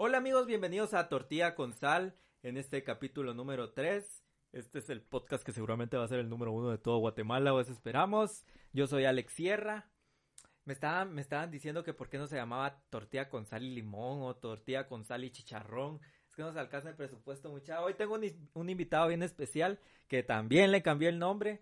Hola amigos, bienvenidos a Tortilla con Sal en este capítulo número 3. Este es el podcast que seguramente va a ser el número uno de todo Guatemala, o eso esperamos. Yo soy Alex Sierra. Me estaban, me estaban diciendo que por qué no se llamaba tortilla con sal y limón o tortilla con sal y chicharrón. Es que no se alcanza el presupuesto mucha. Hoy tengo un, un invitado bien especial que también le cambió el nombre.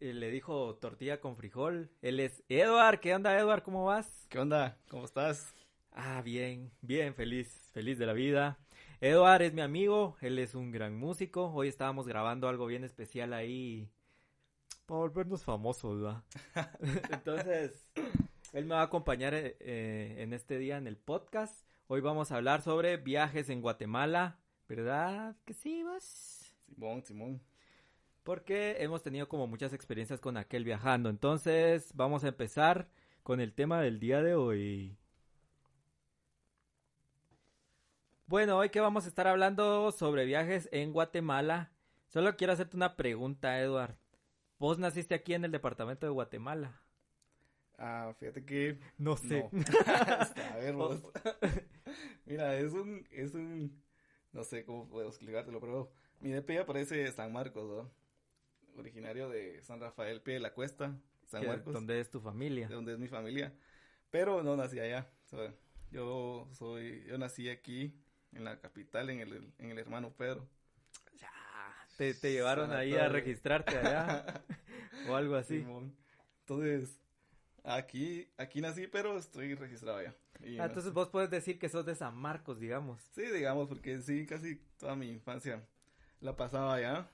Eh, le dijo tortilla con frijol. Él es Edward. ¿Qué onda, Edward? ¿Cómo vas? ¿Qué onda? ¿Cómo estás? Ah, bien, bien, feliz, feliz de la vida. Edward es mi amigo, él es un gran músico. Hoy estábamos grabando algo bien especial ahí para volvernos famosos, ¿verdad? Entonces, él me va a acompañar eh, eh, en este día en el podcast. Hoy vamos a hablar sobre viajes en Guatemala, ¿verdad? Que sí, vos. Simón, Simón. Porque hemos tenido como muchas experiencias con aquel viajando. Entonces, vamos a empezar con el tema del día de hoy. Bueno, hoy que vamos a estar hablando sobre viajes en Guatemala. Solo quiero hacerte una pregunta, Edward. ¿Vos naciste aquí en el departamento de Guatemala? Ah, fíjate que... No sé. a ver, vos. Mira, es un, es un... No sé cómo puedo explicártelo, pero mi DP aparece San Marcos, ¿no? Originario de San Rafael Pie de la Cuesta, San Marcos. ¿Dónde es tu familia? De donde es mi familia. Pero no nací allá. Yo soy, yo nací aquí en la capital, en el, en el hermano Pedro. Ya, te, te llevaron ahí a registrarte allá o algo así. Entonces, aquí, aquí nací, pero estoy registrado allá. Ah, entonces vos puedes decir que sos de San Marcos, digamos. Sí, digamos, porque sí, casi toda mi infancia la pasaba allá.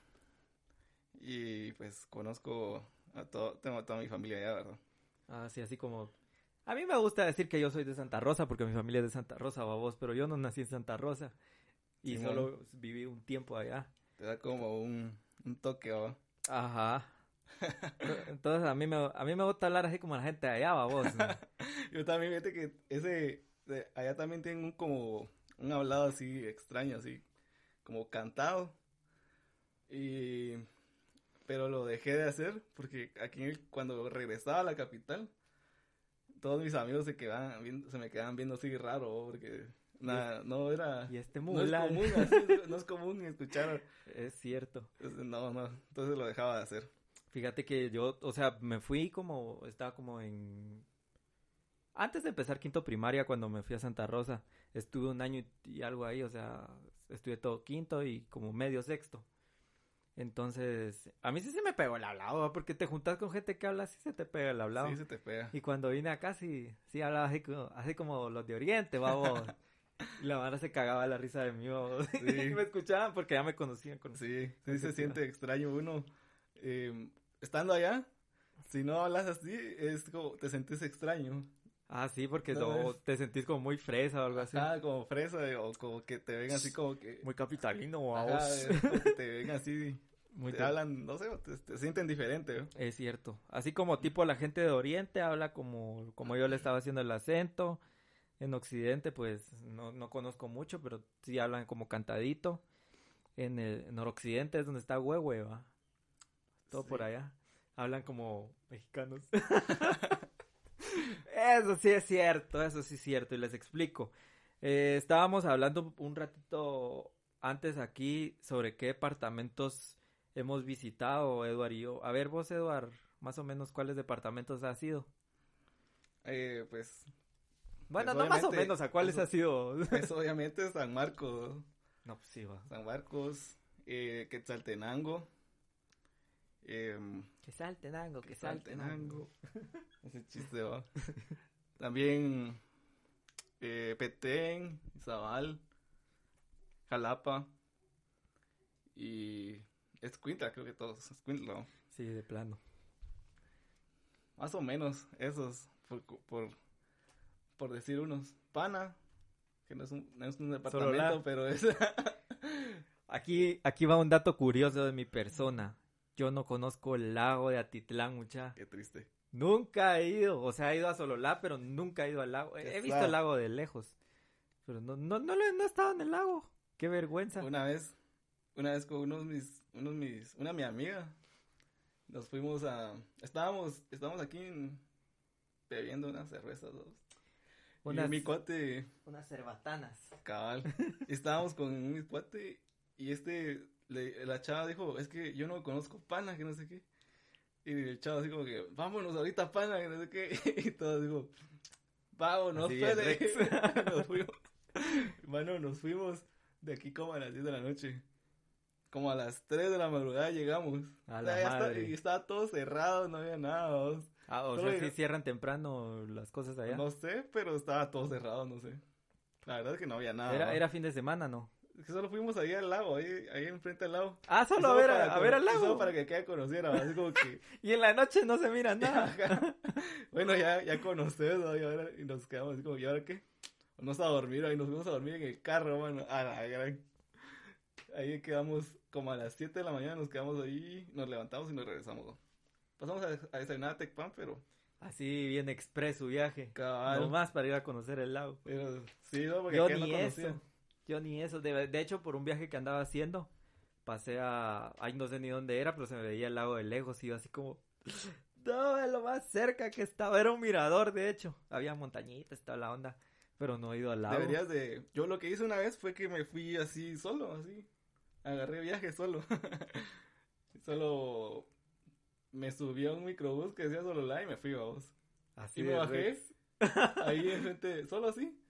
Y pues conozco a todo, tengo a toda mi familia allá, ¿verdad? Ah, sí, así como a mí me gusta decir que yo soy de Santa Rosa porque mi familia es de Santa Rosa, babos, pero yo no nací en Santa Rosa y solo viví un tiempo allá. Te da como un, un toque, ¿va? Ajá. Entonces a mí me a mí me gusta hablar así como la gente de allá, babos. yo también fíjate que ese allá también tienen un como un hablado así extraño, así como cantado. Y pero lo dejé de hacer porque aquí cuando regresaba a la capital todos mis amigos se quedaban viendo, se me quedaban viendo así raro, porque nada, no era... Y este no es común, no es común escuchar. Es cierto. No, no, entonces lo dejaba de hacer. Fíjate que yo, o sea, me fui como, estaba como en... Antes de empezar quinto primaria, cuando me fui a Santa Rosa, estuve un año y algo ahí, o sea, estuve todo quinto y como medio sexto. Entonces, a mí sí se me pegó el hablado, porque te juntas con gente que habla, sí se te pega el hablado. Sí, se te pega. Y cuando vine acá, sí, sí hablaba así, así como los de Oriente, vamos. y la madre se cagaba la risa de mí, vamos. Sí. y me escuchaban porque ya me conocían. sí, sí se siente extraño uno. Eh, estando allá, si no hablas así, es como, te sentís extraño. Ah, sí, porque te sentís como muy fresa o algo así. Ah, como fresa, o como que te ven así como que... Muy capitalino, o Ajá, que te ven así, muy te hablan, no sé, te, sienten diferente. Es cierto. Así como tipo la gente de Oriente habla como, como yo le estaba haciendo el acento. En Occidente, pues, no, no conozco mucho, pero sí hablan como cantadito. En el Noroccidente es donde está Huehue. Todo por allá. Hablan como mexicanos. Eso sí es cierto, eso sí es cierto, y les explico. Eh, estábamos hablando un ratito antes aquí sobre qué departamentos hemos visitado, Eduard y yo. A ver, vos, Eduard, más o menos, ¿cuáles departamentos has ido? Eh, pues... Bueno, pues no más o menos, ¿a cuáles has ido? Pues obviamente San Marcos. No, pues sí, va. San Marcos, eh, Quetzaltenango. Eh, que saltenango, que, saltenango. Ese chiste va. También eh, Petén, Zabal, Jalapa y Escuintla, creo que todos. Escuintla. Sí, de plano. Más o menos, esos, por, por, por decir unos. Pana, que no es un, no es un departamento, pero es... aquí, aquí va un dato curioso de mi persona. Yo no conozco el lago de Atitlán, mucha. Qué triste. Nunca he ido, o sea, he ido a Sololá, pero nunca he ido al lago. He visto el lago de lejos, pero no, no, no, no he estado en el lago. Qué vergüenza. Una vez, una vez con unos mis, unos mis, una mi amiga, nos fuimos a, estábamos, estábamos aquí bebiendo unas cervezas dos. Unas, y mi cuate... Unas cerbatanas. Cabal. Estábamos con mi cuate y este, la chava dijo, es que yo no conozco pana, que no sé qué. Y el chavo así como que, vámonos ahorita pana, que no sé qué. Y todos digo, vámonos, Fede. nos fuimos. Bueno, nos fuimos de aquí como a las 10 de la noche. Como a las 3 de la madrugada llegamos. A la madre. y estaba todo cerrado, no había nada. Ah, o sea, si cierran temprano las cosas allá. No sé, pero estaba todo cerrado, no sé. La verdad es que no había nada. Era, era fin de semana, ¿no? Que solo fuimos ahí al lago, ahí, ahí enfrente al lago. Ah, solo, a ver, a, ver al lago. Solo para que quede conociera, así como que... y en la noche no se mira nada. bueno, ya, ya conoces, ¿no? y, ahora, y nos quedamos así como, ¿y ahora qué? Vamos a dormir, ahí nos fuimos a dormir en el carro, bueno, a la gran... Ahí quedamos como a las 7 de la mañana, nos quedamos ahí, nos levantamos y nos regresamos. Pasamos a, a desayunar a Tecpan, pero Así bien express su viaje. Cabal. más para ir a conocer el lago. Pero, sí, no, porque yo ni eso. Yo ni eso. De, de, hecho, por un viaje que andaba haciendo, pasé a. Ay, no sé ni dónde era, pero se me veía el lago de lejos y yo así como. No, es lo más cerca que estaba. Era un mirador, de hecho. Había montañitas, toda la onda. Pero no he ido al lago. Deberías de. Yo lo que hice una vez fue que me fui así solo, así. Agarré viaje solo. solo me subí a un microbús que decía solo la y me fui a vos. Así y me bajé ahí enfrente, solo así.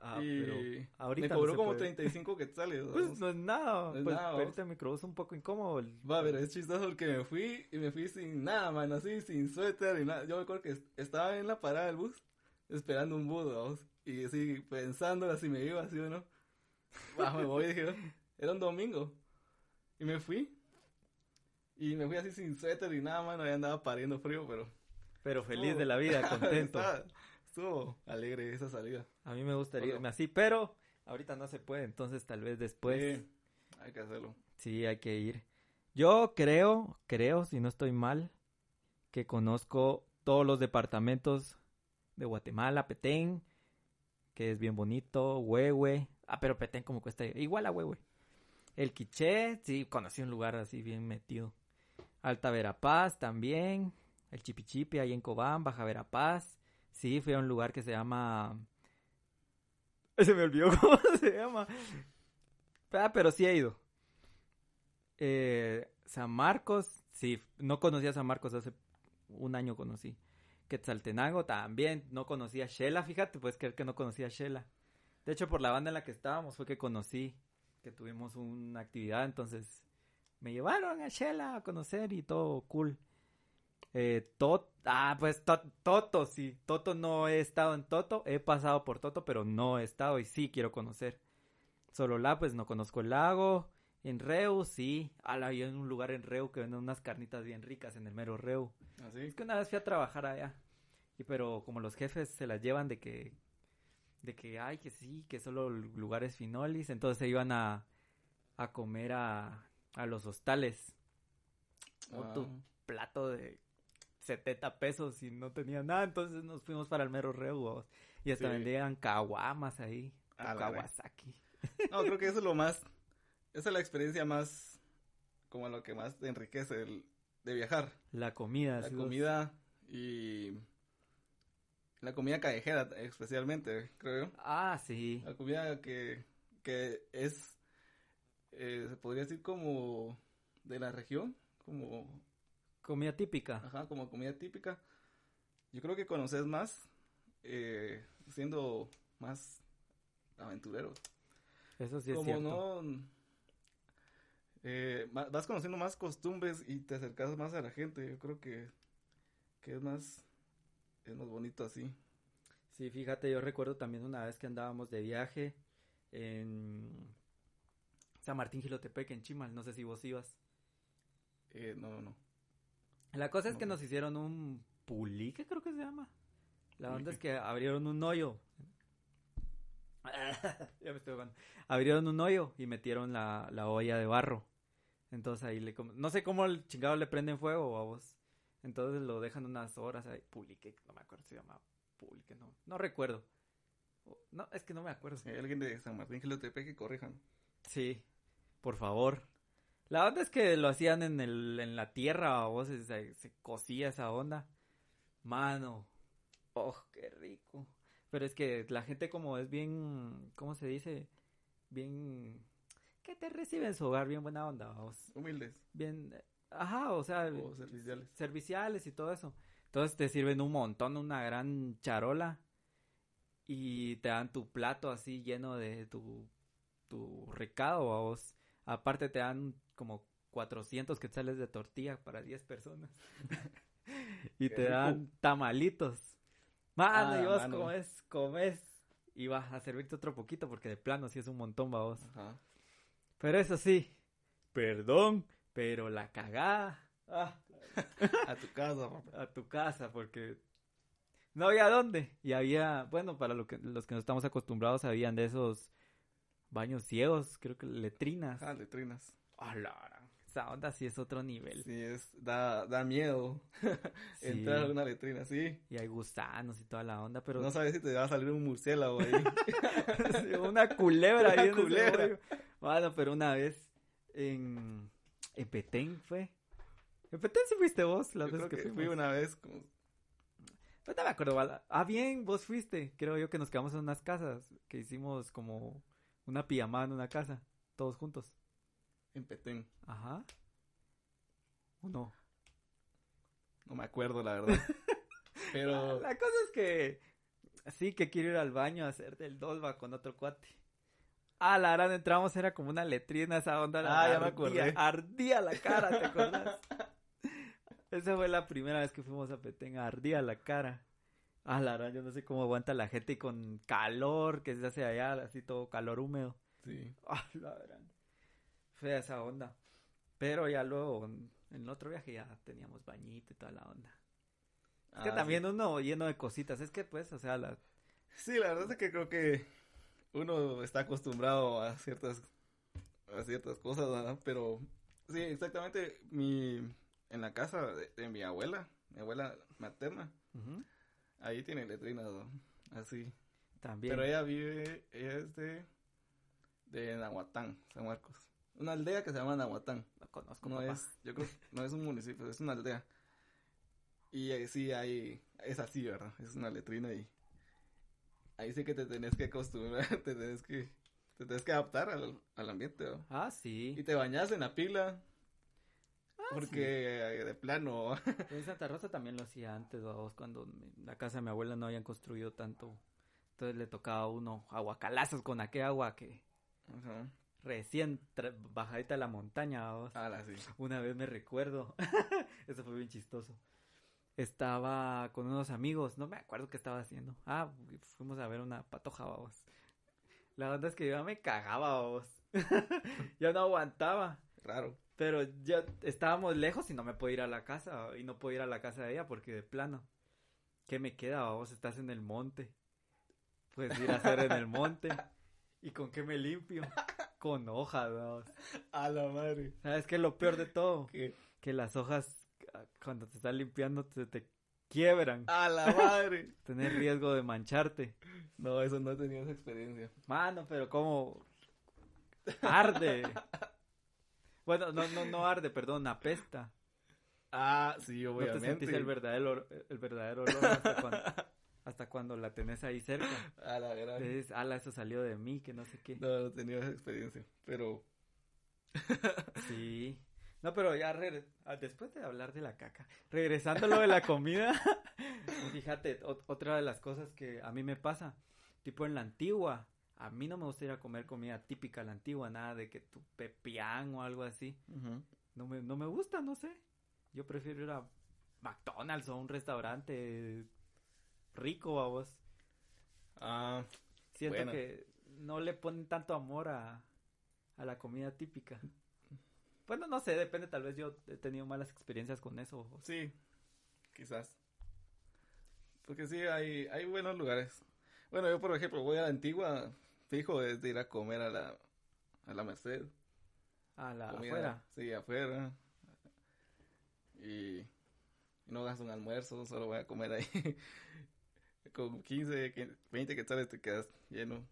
Ah, y pero ahorita me cobró como 35 quetzales. Pues no es nada. No es pues, nada. Ahorita el microbús un poco incómodo. Va, pero es chistoso porque me fui y me fui sin nada, man, así, sin suéter y nada. Yo me acuerdo que estaba en la parada del bus esperando un bus, vamos. Y así pensando si me iba así o no. me voy y dije, era un domingo. Y me fui. Y me fui así sin suéter y nada, mano, ya andaba pariendo frío, pero... Pero feliz de la vida, contento. Estuvo alegre esa salida. A mí me gustaría irme así, pero ahorita no se puede, entonces tal vez después... Sí, hay que hacerlo. Sí, hay que ir. Yo creo, creo, si no estoy mal, que conozco todos los departamentos de Guatemala, Petén, que es bien bonito, Huehue. Ah, pero Petén como cuesta igual a Huehue. El Quiché, sí, conocí un lugar así bien metido. Alta Verapaz también, el Chipichipi ahí en Cobán, Baja Verapaz. Sí, fui a un lugar que se llama... Se me olvidó cómo se llama. Ah, pero sí he ido. Eh, San Marcos, sí, no conocía a San Marcos, hace un año conocí. Quetzaltenango también, no conocía a Shela, fíjate, pues creer que no conocía a Shela. De hecho, por la banda en la que estábamos fue que conocí, que tuvimos una actividad, entonces me llevaron a Shela a conocer y todo cool. Eh, Tot, ah, pues Toto, sí. Toto no he estado en Toto, he pasado por Toto, pero no he estado y sí quiero conocer. Solo la, pues no conozco el lago. En Reu, sí. Ah, había en un lugar en Reu que venden unas carnitas bien ricas en el mero Reu. ¿Ah, Es que una vez fui a trabajar allá. Y pero como los jefes se las llevan de que de que ay que sí, que solo lugares finolis, entonces se iban a a comer a a los hostales. Ah. tu plato de 70 pesos y no tenía nada, entonces nos fuimos para el mero reo y hasta vendían caguamas ahí, Kawasaki. No, creo que eso es lo más, esa es la experiencia más, como lo que más enriquece el, de viajar. La comida. La comida y la comida callejera especialmente, creo. Ah, sí. La comida que, que es eh, se podría decir como de la región, como... Comida típica. Ajá, como comida típica. Yo creo que conoces más eh, siendo más aventurero. Eso sí es como no... Eh, vas conociendo más costumbres y te acercas más a la gente. Yo creo que, que es más es más bonito así. Sí, fíjate, yo recuerdo también una vez que andábamos de viaje en San Martín Gilotepec en Chimal, no sé si vos ibas. Eh, no, no. La cosa es que nos hicieron un pulique, creo que se llama. La onda es que abrieron un hoyo. ya me estoy jugando. Abrieron un hoyo y metieron la, la olla de barro. Entonces ahí le... No sé cómo el chingado le prenden fuego a vos. Entonces lo dejan unas horas ahí. Pulique, no me acuerdo si se llama Pulique, no. No recuerdo. No, es que no me acuerdo. hay alguien de San Martín Gilotepec que corrijan. Sí, por favor. La onda es que lo hacían en, el, en la tierra, o se, se, cocía esa onda. Mano, oh, qué rico. Pero es que la gente como es bien, ¿cómo se dice? Bien, que te recibe en su hogar, bien buena onda, vamos. Humildes. Bien, ajá, o sea, O serviciales. serviciales y todo eso. Entonces te sirven un montón, una gran charola y te dan tu plato así lleno de tu, tu recado, vamos. Aparte te dan como 400 quetzales de tortilla para 10 personas. y te dan tamalitos. Mano, Ah, y vos mano. comes, comes y vas a servirte otro poquito porque de plano sí es un montón, vamos. Ajá. Pero eso sí, perdón, pero la cagada. Ah, A tu casa, papá. a tu casa porque no había dónde. Y había, bueno, para lo que, los que no estamos acostumbrados, habían de esos baños ciegos, creo que letrinas. Ah, letrinas. La gran- esa onda sí es otro nivel. Sí, es, da, da miedo Sí. entrar a una letrina, sí. Y hay gusanos y toda la onda, pero No sabes si te va a salir un murciélago ahí. Sí, una culebra Una ahí culebra. Bueno, pero una vez en, en Petén fue. En Petén sí fuiste vos, veces creo que, que, fui una vez como... Pues no me acuerdo. Ah, bien, vos fuiste. Creo yo que nos quedamos en unas casas. Que hicimos como una pijamada en una casa. Todos juntos. En Petén. Ajá. ¿O no? No me acuerdo, la verdad. Pero... La cosa es que. Sí, que quiero ir al baño a hacer del dolba con otro cuate. Ah, la verdad, entramos, era como una letrina esa onda. la Ah, ya me acordé. Ardía la cara, ¿te acuerdas? Esa fue la primera vez que fuimos a Petén, ardía la cara. Ah, la verdad, yo no sé cómo aguanta la gente y con calor que se hace allá, así todo calor húmedo. Sí. Ah, la verdad. Fea esa onda. Pero ya luego, en el otro viaje ya teníamos bañito y toda la onda. Es que Ah, también uno lleno de cositas. Es que pues, o sea, la... Sí, la verdad es que creo que uno está acostumbrado a ciertas a ciertas cosas, ¿verdad? Pero sí, exactamente mi en la casa de, de mi abuela, mi abuela materna, ahí tiene letrinas, ¿no? Así. también. Pero ella vive, ella es de de Nahuatán, San Marcos. Una aldea que se llama Nahuatán. Lo conozco, No papá. es, yo creo, no es un municipio, es una aldea. Y ahí sí hay, es así, ¿verdad? Es una letrina y ahí sí que te tenés que acostumbrar, te tenés que, te tenés que adaptar al, al ambiente, ¿no? Ah, sí. Y te bañas en la pila, Ah, porque eh, de plano, En Santa Rosa también lo hacía antes, vos, cuando la casa de mi abuela no habían construido tanto. Entonces le tocaba a uno aguacalazos con aquel agua que Ajá. Recién bajadita de la montaña, vos. Ah, sí. Una vez me recuerdo, eso fue bien chistoso. Estaba con unos amigos, no me acuerdo qué estaba haciendo. Ah, fuimos a ver una patoja, vamos. La verdad es que yo me cagaba, vos. ya no aguantaba. Raro. Pero ya estábamos lejos y no me puedo ir a la casa. Y no puedo ir a la casa de ella porque de plano. ¿Qué me queda? Vos estás en el monte. Puedes ir a hacer en el monte. ¿Y con qué me limpio? Con hojas. A la madre. ¿Sabes qué es lo peor de todo? ¿Qué? Que las hojas, cuando te estás limpiando, se te quiebran. A la madre. Tenés riesgo de mancharte. No, eso no he tenido esa experiencia. Mano, pero ¿cómo? Arde. Bueno, no, no, no arde, perdón, apesta. Ah, sí, No te obviamente. sentís el verdadero, el verdadero olor hasta cuando, hasta cuando la tenés ahí cerca. A la gran. Dices, ala, eso salió de mí, que no sé qué. No, no tenido esa experiencia. Pero Sí. No, pero ya ah, después de hablar de la caca, regresando a lo de la comida, fíjate, ot- otra de las cosas que a mí me pasa, tipo en la antigua, a mí no me gusta ir a comer comida típica la antigua, nada de que tu pepián o algo así. No me, no me gusta, no sé. Yo prefiero ir a McDonald's o a un restaurante rico a vos. Ah, Siento Bueno. que no le ponen tanto amor a, a la comida típica. Bueno, no sé, depende, tal vez yo he tenido malas experiencias con eso. sí, quizás. Porque sí, hay, hay buenos lugares. Bueno, yo por ejemplo voy a la antigua, fijo es de ir a comer a la, a la Merced. A la comida, afuera. Sí, afuera. Y, y no gasto un almuerzo, solo voy a comer ahí. Con 15, 15, 20 quetzales te quedas lleno.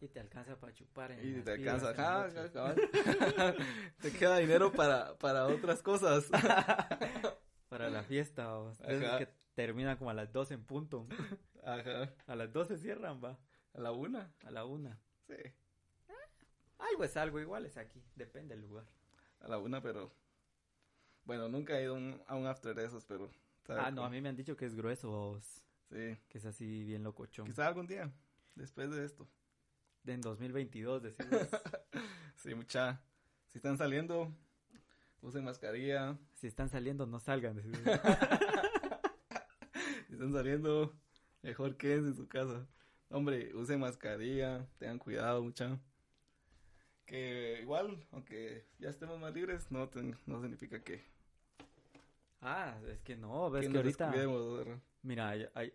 Y te alcanza para chupar. En Y te alcanza. ajá, noche. cabal. te queda dinero para, para otras cosas. Para la fiesta. o- Ajá. que terminan como a las 12 en punto. Ajá. A las 12 cierran, va. A la una. A la una. Sí. Algo es algo, igual es aquí. Depende del lugar. A la una, pero. Bueno, nunca he ido un- a un after de esos, pero. Ah, no, cómo. a mí me han dicho que es grueso, vos, Sí. que es así bien locochón. Quizá algún día. Después de esto. De en 2022, decimos. Sí, mucha. Si están saliendo, usen mascarilla. si están saliendo, no salgan. Si están saliendo, mejor quédense en su casa. Hombre, usen mascarilla, tengan cuidado, mucha. Que igual, aunque ya estemos más libres, no, ten- no significa que, ah, es que no, ves que que, nos ahorita... Mira, a- a-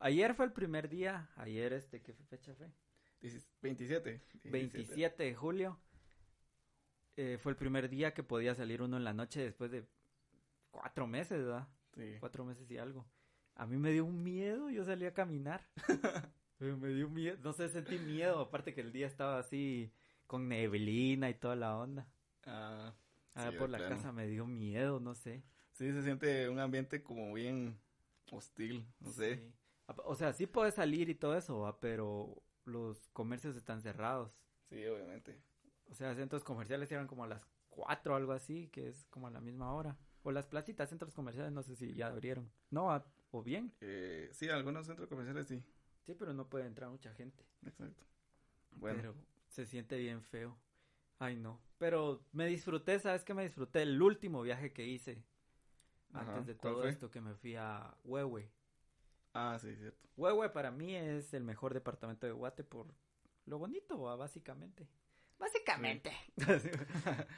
ayer fue el primer día, ayer este, ¿qué fecha fue? Dieci- 27. 27 de julio. Eh, fue el primer día que podía salir uno en la noche después de cuatro meses, ¿verdad? Sí. Cuatro meses y algo. A mí me dio un miedo, yo salí a caminar. Me dio miedo, no sé, sentí miedo, aparte que el día estaba así con neblina y toda la onda. Ah, Ah, Sí, por la plano. casa me dio miedo, no sé. sí, se siente un ambiente como bien hostil, no sé. Sí. O sea, sí puedes salir y todo eso, ¿va? pero los comercios están cerrados. Sí, obviamente. O sea, centros comerciales cierran como a las 4 o algo así, que es como a la misma hora. O las placitas, centros comerciales, no sé si ya abrieron. No, o bien. Eh, sí, algunos centros comerciales sí. Sí, pero no puede entrar mucha gente. Exacto. Bueno, Pero se siente bien feo. Ay, no. Pero me disfruté, ¿sabes qué? Me disfruté el último viaje que hice. Ajá, Antes de ¿cuál todo fue? esto, que me fui a Huehue. ah, sí, cierto. Huehue para mí es el mejor departamento de Guate por lo bonito, ¿va? básicamente. Básicamente.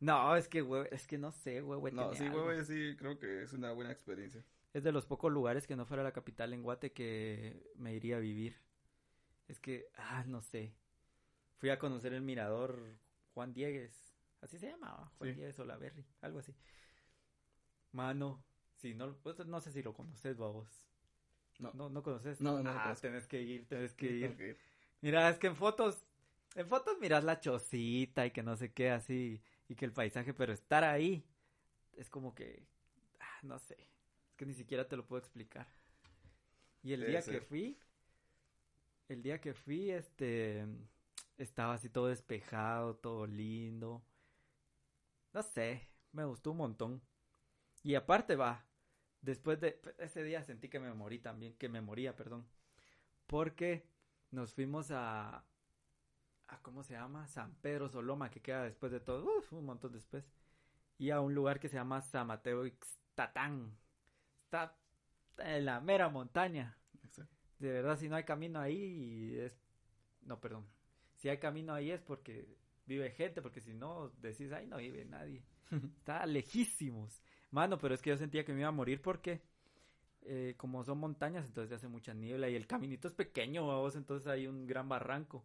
no, es que Huehue, es que no sé, Huehue No, tiene sí, algo. güey, sí, creo que es una buena experiencia. Es de los pocos lugares que no fuera la capital en Guate que me iría a vivir. Es que, ah, no sé. Fui a conocer el mirador Juan Diegues. Así se llamaba, Juan Sí. Diegues Olaverri, algo así. Mano, si no, pues, no sé si lo conoces, babos. No. No, no conoces. No, no Ah, tenés que ir, tenés que ir. Mira, es que en fotos, en fotos miras la chocita y que no sé qué así, y que el paisaje, pero estar ahí es como que, ah, no sé, es que ni siquiera te lo puedo explicar. Y el Debe día que fui, el día que fui, este, estaba así todo despejado, todo lindo. No sé, me gustó un montón. Y aparte va, después de ese día sentí que me morí también, que me moría, perdón. Porque nos fuimos a, a ¿cómo se llama? San Pedro Soloma, que queda después de todo, uf, un montón después. Y a un lugar que se llama San Mateo Ixtatán. Está en la mera montaña. Exacto. De verdad, si no hay camino ahí, es... No, perdón. Si hay camino ahí es porque vive gente, porque si no, decís, ahí no vive nadie. Está lejísimos. Mano, pero es que yo sentía que me iba a morir porque eh, como son montañas, entonces hace mucha niebla y el caminito es pequeño, vos, entonces hay un gran barranco.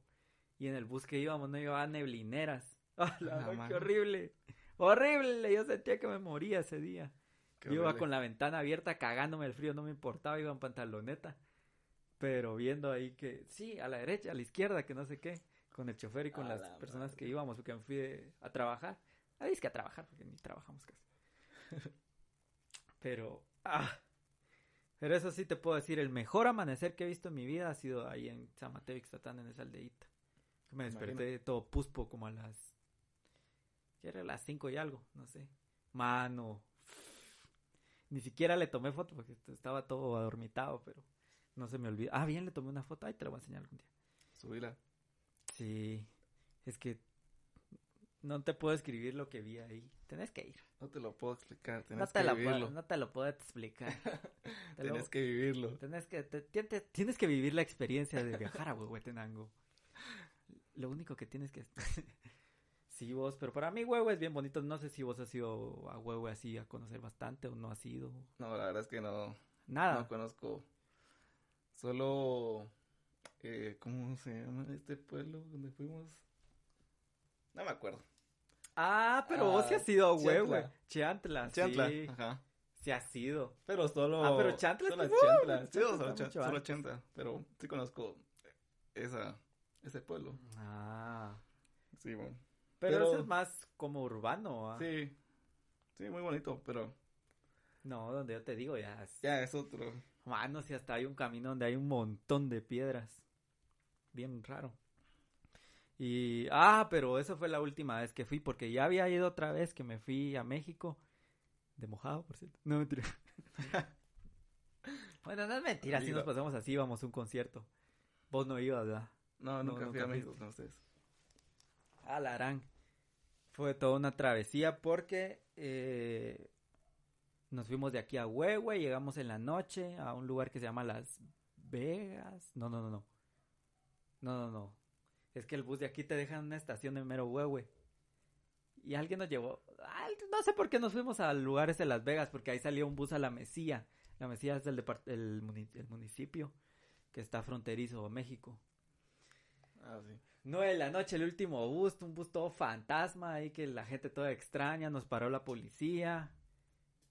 Y en el bus que íbamos no llevaba neblineras. ¡Ah, la Ah, qué horrible! ¡Horrible! Yo sentía que me moría ese día. Qué Yo iba con la ventana abierta cagándome el frío, no me importaba, iba en pantaloneta. Pero viendo ahí que, sí, a la derecha, a la izquierda, que no sé qué, con el chofer y con A las la personas que íbamos, porque me fui a trabajar. Ahí es que a trabajar, porque ni trabajamos casi. Pero, ah, pero eso sí te puedo decir, el mejor amanecer que he visto en mi vida ha sido ahí en San Mateo Ixtatán, en esa aldeíta. Me desperté todo puspo como a las, ¿qué era? Las cinco y algo, no sé. Mano, ni siquiera le tomé foto porque estaba todo adormitado, pero no se me olvidó. Ah, bien, le tomé una foto. Ay, te la voy a enseñar algún día. Subila. Sí, es que no te puedo escribir lo que vi ahí. Tenés que ir. No te lo puedo explicar, No te, que lo vivirlo. puedo, no te lo puedo explicar. Te lo- que vivirlo. tenés que, te- tienes que vivir la experiencia de viajar a Huehuetenango. Lo único que tienes que... sí, vos, pero para mí Huehue es bien bonito. No sé si vos has ido a Huehue así a conocer bastante o no has ido. No, la verdad es que no, Nada. no conozco. Solo, eh, ¿cómo se llama este pueblo donde fuimos? No me acuerdo. Ah, pero vos sí Ah, has ido a Chantla. Huehue. Chantla, Chantla. sí. Ajá. Sí has ido. Pero solo. Ah, pero Chantla Solo está- Chantla. Sí, solo, mucho solo. Chantla. Pero sí conozco esa, ese pueblo. Ah. Sí, bueno. Pero, Pero- eso es más como urbano. ¿ah? Sí. Sí, muy bonito, pero No, donde yo te digo ya es... ya es otro. Mano, si hasta hay un camino donde hay un montón de piedras. Bien raro. Y, ah, pero eso fue la última vez que fui, porque ya había ido otra vez que me fui a México. De mojado, por cierto. No, mentira. bueno, no es mentira, si nos pasamos así, íbamos a un concierto. Vos no ibas, ¿verdad? No, nunca fui a México con ustedes. Ah, la harán. Fue toda una travesía porque eh, nos fuimos de aquí a Huehue, llegamos en la noche a un lugar que se llama Las Vegas. No, no, no, no. No, no, no. Es que el bus de aquí te deja en una estación de mero Huehue. Y alguien nos llevó. no sé por qué nos fuimos a lugares de Las Vegas, porque ahí salió un bus a la Mesía. La Mesía es el, el, municipio que está fronterizo a México. Ah, sí. Nueve de la noche, el último bus, un bus todo fantasma ahí que la gente toda extraña, nos paró la policía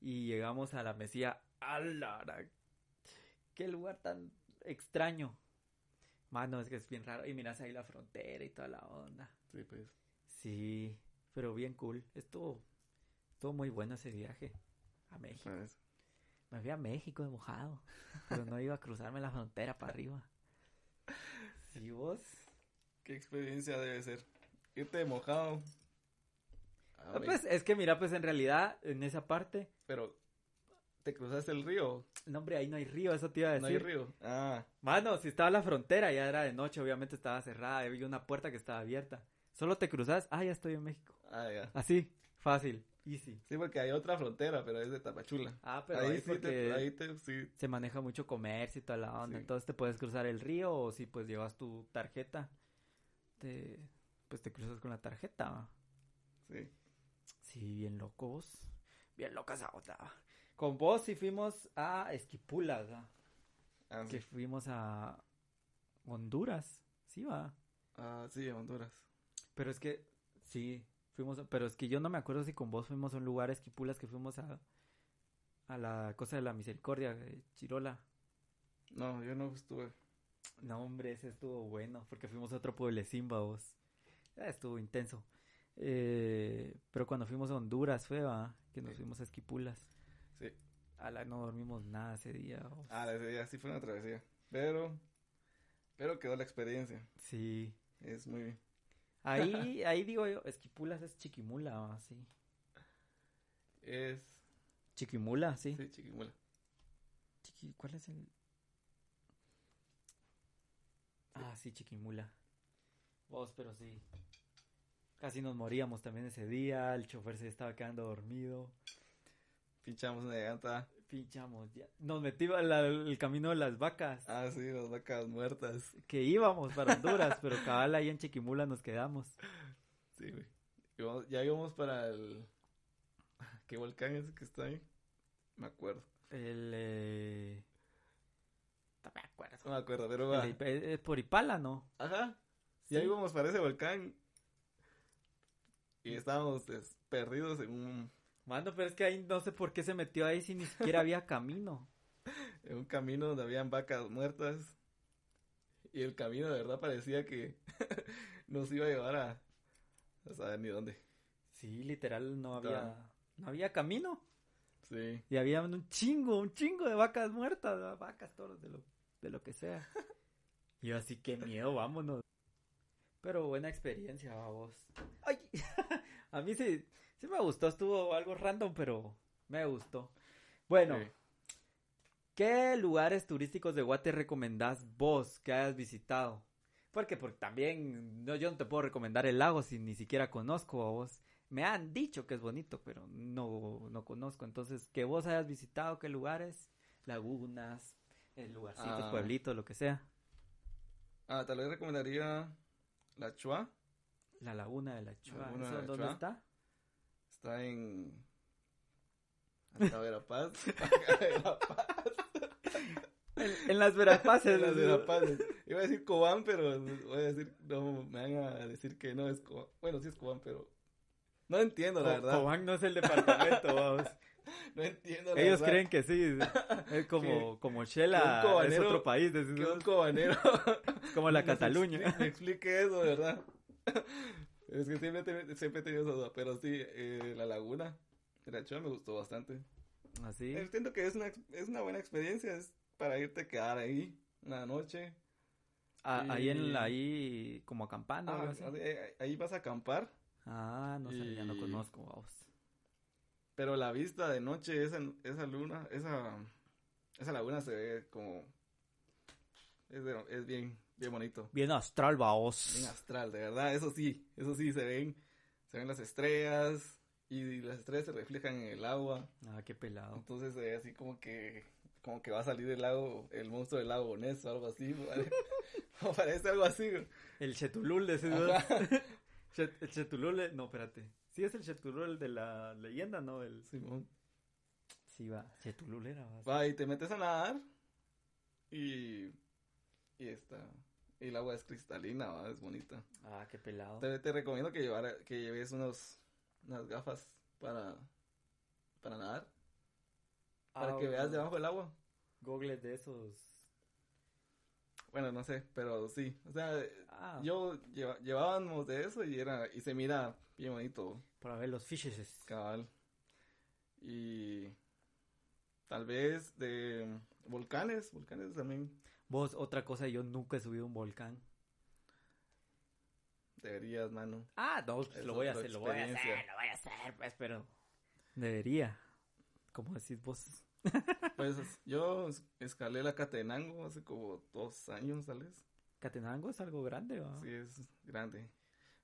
y llegamos a la Mesía. ¡Alara! ¡Qué lugar tan extraño! Mano, es que es bien raro. Y miras ahí la frontera y toda la onda. Sí, pues. Sí, pero bien cool. Estuvo, estuvo muy bueno ese viaje a México. Me fui a México de mojado, pero no iba a cruzarme la frontera para arriba. ¿Sí vos? ¿Qué experiencia debe ser? Irte de mojado. Ah, pues es que mira, pues en realidad en esa parte. Pero, ¿te cruzaste el río? No, hombre, ahí no hay río, eso te iba a decir. No hay río. Ah. Mano, si estaba la frontera, ya era de noche, obviamente estaba cerrada, había una puerta que estaba abierta. Solo te cruzas, ah, ya estoy en México. Ah, ya. Así, fácil, easy. Sí, porque hay otra frontera, pero es de Tapachula. Ah, pero ahí, sí, te, sí. se maneja mucho comercio y toda la onda. Entonces te puedes cruzar el río o si pues llevas tu tarjeta, te, pues te cruzas con la tarjeta. Sí. Sí, bien locos. Bien locas otra. Con vos sí fuimos a Esquipulas, ah, que fuimos a Honduras, sí va. Ah, sí, a Honduras. Pero es que, sí, fuimos, pero es que yo no me acuerdo si con vos fuimos a un lugar Esquipulas que fuimos a, a la cosa de la misericordia, de Chirola. No, yo no estuve. No, hombre, ese estuvo bueno, porque fuimos a otro pueblecín, vos. estuvo intenso. Eh, pero cuando fuimos a Honduras fue, ¿va? Que nos fuimos a Esquipulas. Sí. la no dormimos nada ese día. Ah, ese día sí fue una travesía. Pero, pero quedó la experiencia. Sí. Es muy... Ahí, ahí digo yo, Esquipulas es Chiquimula, sí. Es... Chiquimula, sí. Sí, Chiquimula. Chiqui... ¿Cuál es el...? Ah, sí, Chiquimula. Vos, pero sí. Casi nos moríamos también ese día, el chofer se estaba quedando dormido. Pinchamos una llanta. Pinchamos, ya. Nos metimos el camino de las vacas. Ah, sí, las vacas muertas. Que íbamos para Honduras, pero cabal ahí en Chiquimula nos quedamos. Sí, güey. ya íbamos para el... ¿Qué volcán es que está ahí? Me acuerdo. El... Eh... No me acuerdo. No me acuerdo, pero va. Es por Ipala, ¿no? Ajá. Ya íbamos para ese volcán y estábamos perdidos en un... Mano, pero es que ahí no sé por qué se metió ahí si ni siquiera había camino. en un camino donde habían vacas muertas. Y el camino de verdad parecía que nos iba a llevar a... a saber ni dónde. Sí, literal no había... No había camino. Sí. Y había un chingo, un chingo de vacas muertas, vacas, toros, de lo, de lo que sea. y yo así, qué miedo, vámonos. Pero buena experiencia, vos. Ay, a mí sí, sí me gustó, estuvo algo random, pero me gustó. Bueno, ¿qué lugares turísticos de Guate recomendás vos que hayas visitado? Porque, porque también no, yo no te puedo recomendar el lago si ni siquiera conozco a vos. Me han dicho que es bonito, pero no, no conozco. Entonces, que vos hayas visitado, ¿qué lugares? Lagunas, eh, lugarcitos, ah. pueblitos, lo que sea. Ah, tal vez recomendaría la Chua. La laguna de la Chua. dónde está? Está en. Hasta Verapaz. en, en, las Verapaces. en las Verapaces. Iba a decir Cobán, pero voy a decir, no, me van a decir que no es Cobán. Bueno, sí es Cobán, pero no entiendo, la verdad. Cobán no es el departamento, vamos. No entiendo, la Ellos creen que sí. Es como, como Shela es otro país. Es, un cobanero. como la Cataluña. Me explique eso, ¿verdad? Es que siempre, siempre he tenido esa duda. Pero sí, eh, la laguna la Chua me gustó bastante. ¿Así? ¿Ah, Entiendo que es una, es una buena experiencia. Es para irte a quedar ahí una noche. Ah, Ahí en la, ahí como acampando. Ah, así. ahí, ahí vas a acampar, Ah, no sé, ya no conozco, vamos. pero la vista de noche, esa, esa luna, esa, esa laguna se ve como... Es, de- es bien, bien bonito. Bien astral, vaos. Bien astral, de verdad, eso sí, eso sí, se ven, se ven las estrellas y las estrellas se reflejan en el agua. Ah, qué pelado. Entonces se ve así como que, como que va a salir del lago, el monstruo del lago Ness o algo así, parece algo así, güey. El Chetulul de ese. Chet- El Chetulul, eh, no, espérate. Sí es el Chetulul de la leyenda, ¿no? El... Simón. Sí, va. Chetulul era. Va y te metes a nadar y, y está, y el agua es cristalina, ¿va? es bonita. Ah, qué pelado. Te, te recomiendo que, llevara, que lleves unos, unas gafas para, para nadar, para Ah, que veas debajo del agua. Gogles de esos. Bueno, no sé, pero sí, o sea, Ah, yo lleva- llevábamos de eso y era, y se mira bien bonito. para ver los fishes. Cabal. Y tal vez de volcanes, volcanes también Vos, otra cosa, yo nunca he subido un volcán. deberías, mano. Ah, no, pues Es lo voy a hacer, lo voy a hacer, lo voy a hacer, pues, pero... Debería. ¿Cómo decís vos? Pues yo es- escalé la Catenango hace como dos años, tal vez. Catenango es algo grande, ¿va? Sí, es grande.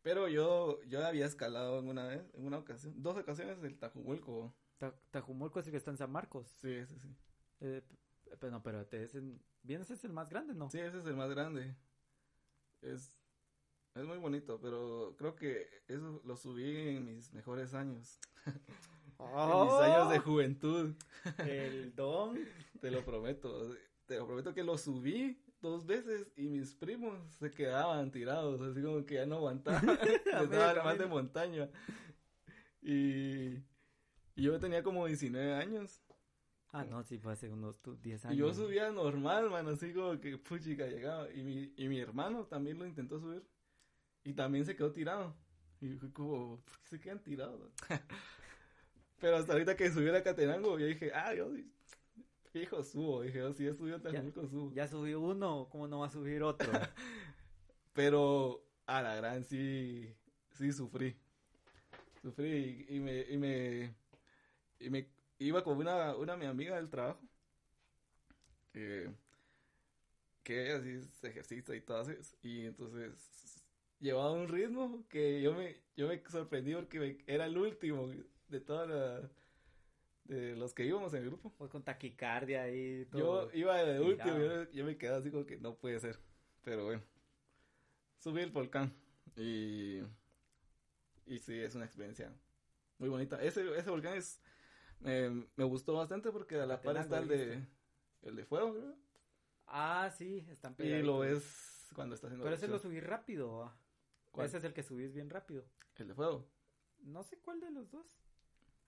Pero yo, yo había escalado en una vez, en una ocasión, dos ocasiones el Tajumulco. Ta- Tajumulco es el que está en San Marcos. Sí, sí, sí. Eh, pero no, pero te es en... Bien, ese es el más grande, ¿no? Sí, ese es el más grande. Es, es muy bonito, pero creo que eso lo subí en mis mejores años. En mis años de juventud. El don. Te lo prometo. Te lo prometo que lo subí dos veces y mis primos se quedaban tirados, así como que ya no aguantaban. Les daba más de montaña. Y, y yo tenía como 19 años. Ah, no, sí, fue hace unos tu- 10 Y años. yo subía normal, man, así como que puchica llegaba. Y mi, y mi hermano también lo intentó subir. Y también se quedó tirado. Y fue como, ¿por qué se quedan tirados? Pero hasta ahorita que subí a Catenango, yo dije, ah, yo sí, fijo subo. Dije, yo sí he subido a Tajumulco, subo. Ya subió uno, ¿cómo no va a subir otro? Pero a la gran sí, sí sufrí. Sufrí y, y me, y me, y me iba con una, una mi amiga del trabajo. Que, que ella sí se ejercita y todo eso. Y entonces llevaba un ritmo que yo me, yo me sorprendí porque me- era el último de toda la, de los que íbamos en el grupo. Pues con taquicardia y Yo todo. iba de último, yo, yo me quedé así como que no puede ser. Pero bueno, subí el volcán y, y sí, es una experiencia muy bonita. Ese, ese volcán es, me- me gustó bastante porque a la par está el de, el de fuego, creo. Ah, sí, están Y pegaditos. lo ves cuando está haciendo Pero ese lo subí rápido. ¿Cuál? Ese es el que subís bien rápido. El de fuego. No sé cuál de los dos.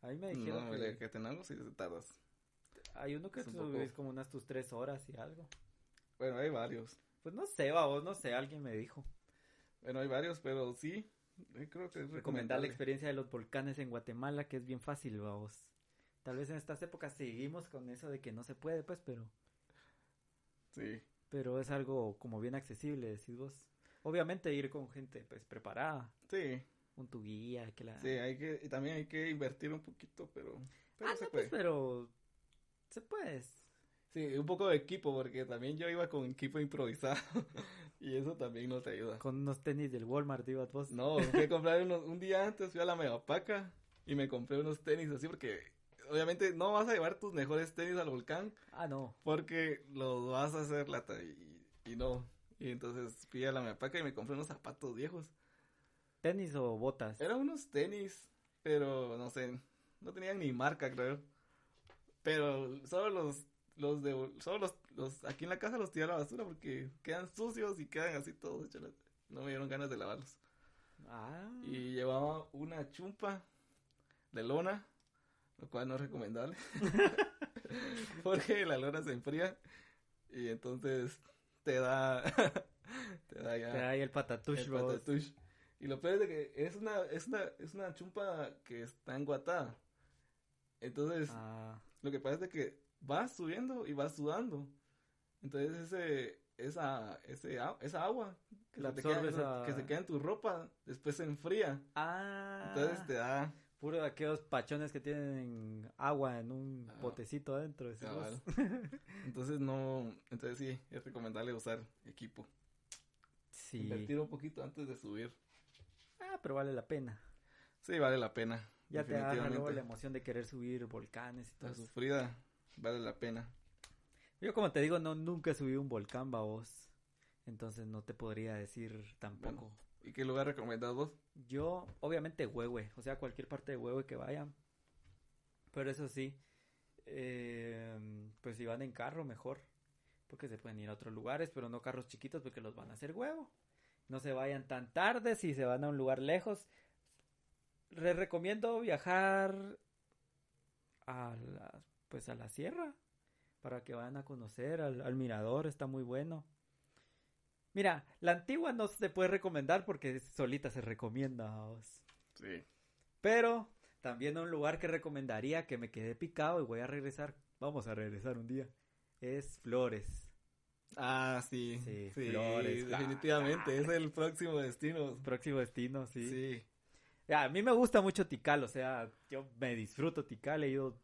Ahí me dijeron No, que el que tenemos sí te tardas. hay uno que es un subís poco- como unas tus tres horas y algo. Bueno, hay varios. Pues no sé, vos no sé, alguien me dijo. Bueno, hay varios, pero sí, eh, creo que es Recomendar la experiencia de los volcanes en Guatemala, que es bien fácil, vamos. Tal vez en estas épocas seguimos con eso de que no se puede, pues, pero, Sí, pero es algo como bien accesible, decís vos. Obviamente ir con gente, pues, preparada, sí. con tu guía, que la... Sí, hay que, y también hay que invertir un poquito, pero, pero ah, se no, puede. pues, pero se puede. Sí, un poco de equipo, porque también yo iba con equipo improvisado y eso también no te ayuda. Con unos tenis del Walmart, ibas vos. No, fui a comprar unos, un día antes fui a la Megapaca y me compré unos tenis así porque obviamente no vas a llevar tus mejores tenis al volcán Ah, no. porque los vas a hacer lata y, y no. Y entonces fui a la Megapaca y me compré unos zapatos viejos. ¿Tenis o botas? Eran unos tenis, pero no sé, no tenían ni marca, creo. Pero solo los, los de, solo los, los, aquí en la casa los tiré a la basura porque quedan sucios y quedan así todos hechos. No me dieron ganas de lavarlos. Ah. Y llevaba una chumpa de lona, lo cual no es recomendable. porque la lona se enfría y entonces te da, te da ya Te da ahí el patatush, el patatush. Y lo peor es de que es una, es una, es una chumpa que está enguatada. Entonces, Ah, lo que pasa es de que vas subiendo y vas sudando. Entonces ese, esa, ese, esa agua que, La se te queda- que se queda en tu ropa, después se enfría. Ah. Entonces te da... Puro de aquellos pachones que tienen agua en un Ah. botecito adentro. decimos. cabal. Entonces no... Entonces sí, es recomendable usar equipo. Sí. Invertir un poquito antes de subir. Ah, pero vale la pena. Sí, vale la pena. Ya te agarra luego la emoción de querer subir volcanes y todo La eso. sufrida vale la pena. Yo como te digo, no nunca he subido un volcán, babos. Entonces no te podría decir tampoco. ¿Y qué lugar recomendás vos? Yo, obviamente, Huehue, o sea, cualquier parte de Huehue que vayan. Pero eso sí, eh, pues si van en carro, mejor. Porque se pueden ir a otros lugares, pero no carros chiquitos porque los van a hacer huevo. No se vayan tan tarde si se van a un lugar lejos. Les recomiendo viajar a la, pues a la sierra para que vayan a conocer al, al mirador, está muy bueno. Mira, la antigua no se puede recomendar porque solita se recomienda. vos. Sí. Pero también un lugar que recomendaría que me quedé picado y voy a regresar. Vamos a regresar un día. Es Flores. Ah, sí. Sí, Sí, Flores, definitivamente. Es el próximo destino. Próximo destino, sí. Sí. A mí me gusta mucho Tikal, o sea, yo me disfruto Tikal, he ido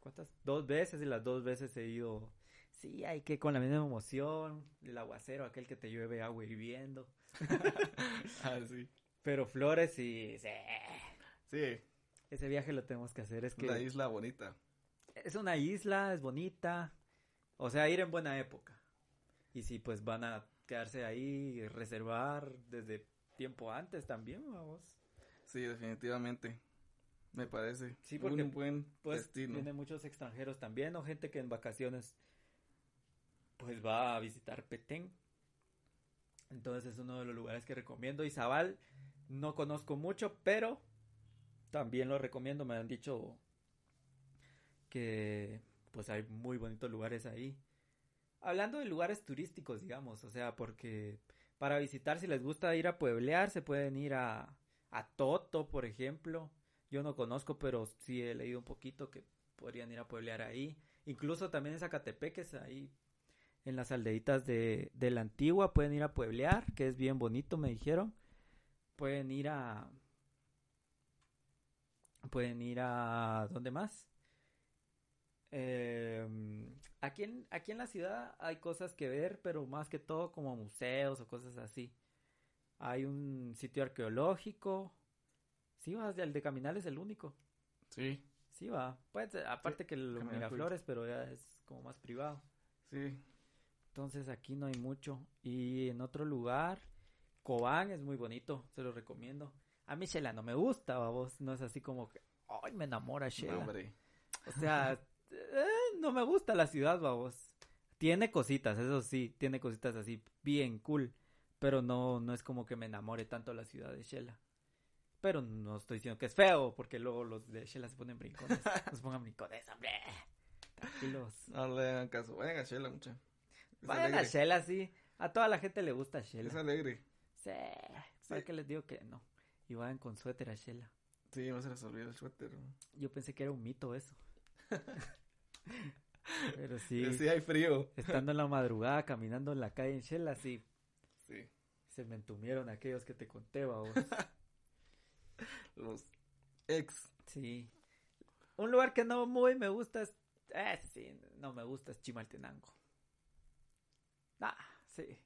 ¿cuántas? Dos veces y las dos veces he ido Sí, hay que con la misma emoción, el aguacero, aquel que te llueve agua hirviendo. Ah, sí. Pero Flores y sí, Sí, ese viaje lo tenemos que hacer, es que una isla bonita. es una isla, es bonita. O sea, ir en buena época. Y si pues van a quedarse ahí reservar desde tiempo antes también, vamos. Sí, definitivamente. Me parece Sí, porque, un buen Pues destino. vienen muchos extranjeros también o gente que en vacaciones pues va a visitar Petén. Entonces es uno de los lugares que recomiendo. Izabal no conozco mucho, pero también lo recomiendo. Me han dicho que pues hay muy bonitos lugares ahí. Hablando de lugares turísticos, digamos, o sea, porque para visitar si les gusta ir a pueblear, se pueden ir a, a Toto, por ejemplo. Yo no conozco, pero sí he leído un poquito que podrían ir a pueblear ahí. Incluso también en Zacatepeques, ahí en las aldeitas de, de la antigua, pueden ir a pueblear, que es bien bonito, me dijeron. Pueden ir a... Pueden ir a... ¿Dónde más? Eh, aquí, en, aquí en la ciudad hay cosas que ver, pero más que todo como museos o cosas así. Hay un sitio arqueológico. Sí, vas, el de Caminal es el único. Sí, Sí, va. Pues, aparte que el Miraflores, pero ya es como más privado. sí. Entonces aquí no hay mucho. Y en otro lugar, Cobán es muy bonito, se lo recomiendo. A mí Shela no me gusta, vos. No es así como que, ay, me enamora Shela. No, hombre. O sea, eh, no me gusta la ciudad, vamos. Tiene cositas, eso sí, tiene cositas así bien cool, pero no no es como que me enamore tanto la ciudad de Shela. Pero no estoy diciendo que es feo, porque luego los de Shela se ponen brincones. No se pongan brincones, hombre. Tranquilos. No le hagan caso. Vayan a Shela, mucha. Es Vayan a. Shela, sí. A toda la gente le gusta Es Shela. alegre. Sí. ¿Para qué les digo que no? Y vayan con suéter a Shela. Sí, no se les olvida el suéter. ¿no? Yo pensé que era un mito eso. Pero sí. Eh, Sí, hay frío. Estando en la madrugada caminando en la calle en Shela, sí, Sí. se me entumieron aquellos que te conté, vos. Los ex. Sí. Un lugar que no muy me gusta es... Eh, sí, no me gusta es Chimaltenango. Ah, sí.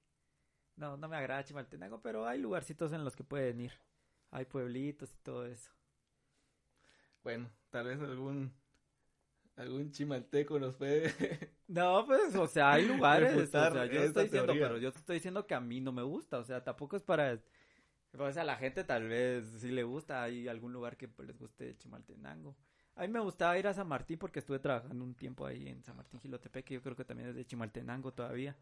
No, no me agrada Chimaltenango, pero hay lugarcitos en los que pueden ir. Hay pueblitos y todo eso. Bueno, tal vez algún algún chimalteco nos puede No, pues, o sea, hay lugares. o sea, yo estoy diciendo, pero yo te estoy diciendo que a mí no me gusta. O sea, tampoco es para. Pues a la gente tal vez sí le gusta. Hay algún lugar que pues, les guste Chimaltenango. A mí me gustaba ir a San Martín porque estuve trabajando un tiempo ahí en San Martín Gilotepec, que yo creo que también es de Chimaltenango todavía.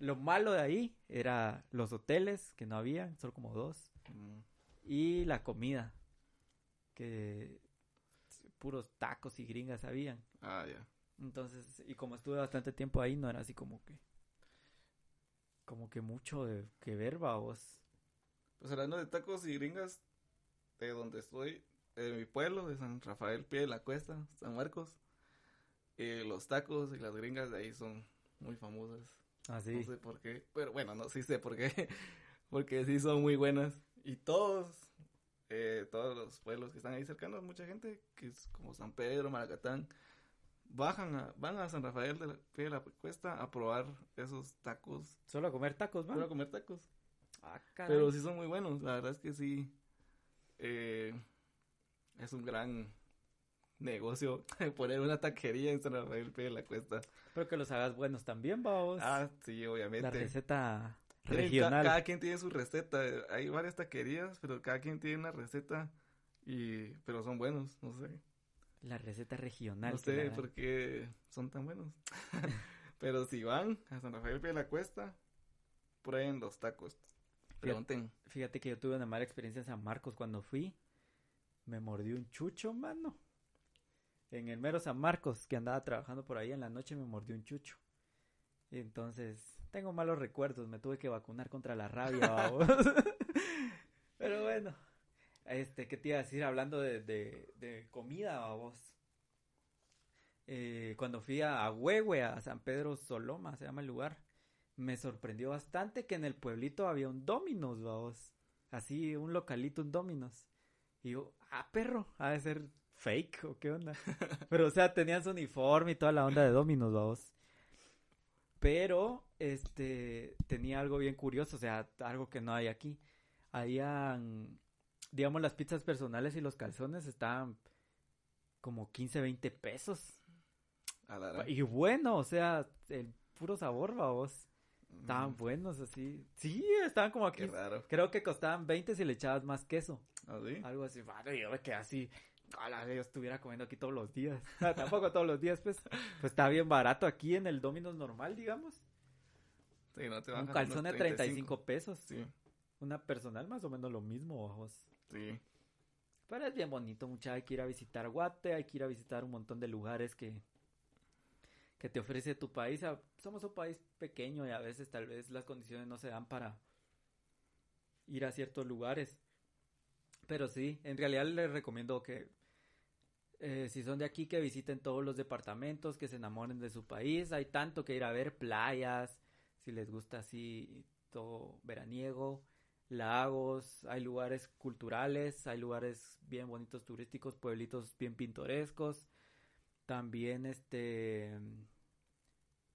Lo malo de ahí era los hoteles, que no había, solo como dos. Mm, Y la comida, que puros tacos y gringas habían. Ah, ya. Entonces, y como estuve bastante tiempo ahí, no era así como que. Como que mucho de que ver, vos. Pues hablando de tacos y gringas, de donde estoy, de mi pueblo, de San Rafael Pie de la Cuesta, San Marcos, eh, los tacos y las gringas de ahí son muy famosas. Ah, sí. No sé por qué, pero bueno, no, sí sé por qué. Porque sí son muy buenas. Y todos, eh, todos los pueblos que están ahí cercanos, mucha gente, que es como San Pedro, Maracatán, bajan a, van a San Rafael de la, de la Cuesta a probar esos tacos. Solo a comer tacos, man. Solo a comer tacos. Ah, caray. Pero sí son muy buenos, la verdad es que sí. eh, es un gran negocio poner una taquería en San Rafael de la Cuesta. Pero que los hagas buenos también, vamos. Ah, sí, obviamente. La receta regional. Cada quien tiene su receta. Hay varias taquerías, pero cada quien tiene una receta. Y, pero son buenos, no sé. La receta regional. No sé por qué son tan buenos. pero si van a San Rafael de la Cuesta, prueben los tacos. Pregunten. Fíjate que yo tuve una mala experiencia en San Marcos cuando fui. Me mordió un chucho, mano. En el mero San Marcos, que andaba trabajando por ahí en la noche, me mordió un chucho. Y entonces, tengo malos recuerdos. Me tuve que vacunar contra la rabia. Pero bueno. Este, ¿qué te iba a decir? Hablando de, de, de comida, babos. Eh, cuando fui a, a Huehue, a San Pedro Soloma, se llama el lugar me sorprendió bastante que en el pueblito había un Dominos, vamos. Así, un localito, un Dominos. Y yo, ah, perro, ha de ser fake o qué onda. Pero, o sea, tenían su uniforme y toda la onda de Dominos, vamos. Pero, este, tenía algo bien curioso, o sea, algo que no hay aquí. Habían, digamos, las pizzas personales y los calzones estaban como 15, 20 pesos. Y bueno, o sea, el puro sabor, vamos. Estaban Mm, buenos así. Sí, estaban como aquí. Qué raro. Creo que costaban 20 si le echabas más queso. ¿Ah, sí? Algo así. Vale, yo me quedé así. Ojalá yo estuviera comiendo aquí todos los días. Ah, Tampoco todos los días, pues. Pues está bien barato aquí en el Domino's normal, digamos. Sí, no te Un calzón unos de 35 pesos. Sí, Una personal más o menos lo mismo, ojos. sí. Pero es bien bonito, mucha. Hay que ir a visitar Guate, hay que ir a visitar un montón de lugares que, que te ofrece tu país. Ah, Somos un país pequeño y a veces tal vez las condiciones no se dan para ir a ciertos lugares. Pero sí, en realidad les recomiendo que eh, si son de aquí que visiten todos los departamentos, que se enamoren de su país. Hay tanto que ir a ver playas, si les gusta así todo veraniego, lagos, hay lugares culturales, hay lugares bien bonitos turísticos, pueblitos bien pintorescos. También este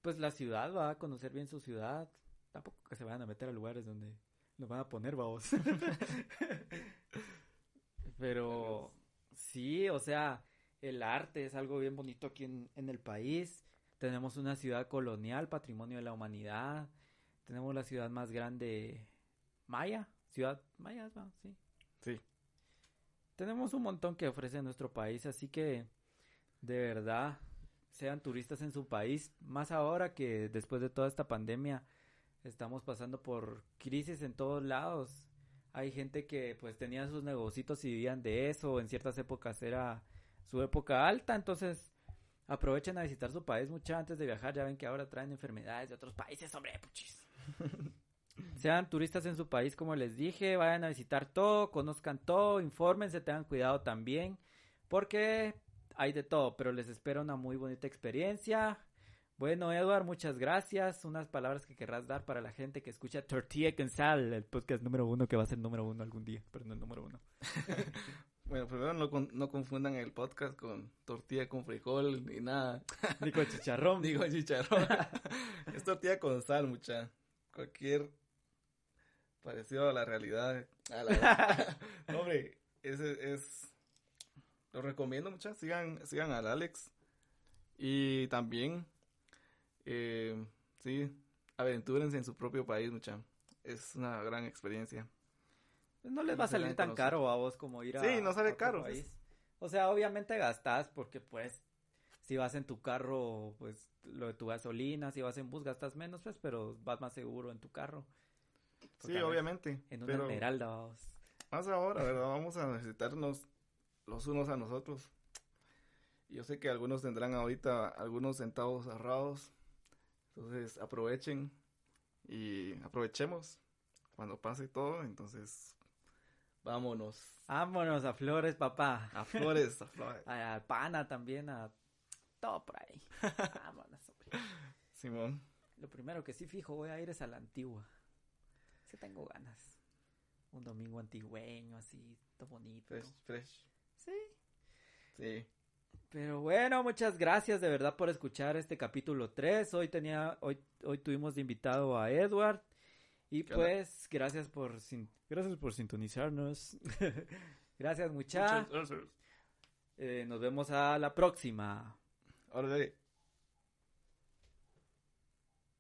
pues la ciudad va a conocer bien su ciudad. Tampoco que se vayan a meter a lugares donde nos van a poner, vamos. Pero sí, o sea, el arte es algo bien bonito aquí en, en el país. Tenemos una ciudad colonial, patrimonio de la humanidad. Tenemos la ciudad más grande maya, ciudad maya, sí. Sí. Tenemos un montón que ofrece nuestro país, así que de verdad sean turistas en su país, más ahora que después de toda esta pandemia estamos pasando por crisis en todos lados. Hay gente que pues tenía sus negocios y vivían de eso, en ciertas épocas era su época alta, entonces aprovechen a visitar su país mucho antes de viajar, ya ven que ahora traen enfermedades de otros países, hombre, puchis. Sean turistas en su país, como les dije, vayan a visitar todo, conozcan todo, infórmense, tengan cuidado también, porque hay de todo, pero les espera una muy bonita experiencia. Bueno, Edward, muchas gracias. Unas palabras que querrás dar para la gente que escucha Tortilla con Sal, el podcast número uno que va a ser número uno algún día, pero no el número uno. Bueno, primero no, con- no confundan el podcast con tortilla con frijol ni nada. Ni con chicharrón. Digo chicharrón. es tortilla con sal, mucha. Cualquier parecido a la realidad. A la- Hombre, ese es... Lo recomiendo, mucha. Sigan, sigan al Alex. Y también, eh, sí, aventúrense en su propio país, mucha. Es una gran experiencia. No les va a salir tan caro a vos como ir a Sí, no sale caro, país. O sea, obviamente gastas porque pues si vas en tu carro, pues lo de tu gasolina, si vas en bus gastas menos, pues, pero vas más seguro en tu carro. Porque, Sí, obviamente. En una pero esmeralda, vamos. más ahora, ¿verdad? Vamos a necesitarnos los unos a nosotros. Yo sé que algunos tendrán ahorita algunos centavos ahorrados. Entonces aprovechen y aprovechemos cuando pase todo. Entonces vámonos. Vámonos a Flores, papá. A flores, a flores. A, a Pana también, a todo por ahí. Vámonos, hombre. Simón. lo primero que sí fijo voy a ir es a la antigua. Sí tengo ganas. Un domingo antigüeño, así, todo bonito. Fresh, fresh. Sí. Sí. Pero bueno, muchas gracias de verdad por escuchar este capítulo 3. Hoy tenía, hoy, hoy tuvimos de invitado a Edward. Y pues, gracias por sin- gracias por sintonizarnos. gracias mucha. Muchas gracias. Eh, nos vemos a la próxima. Órale.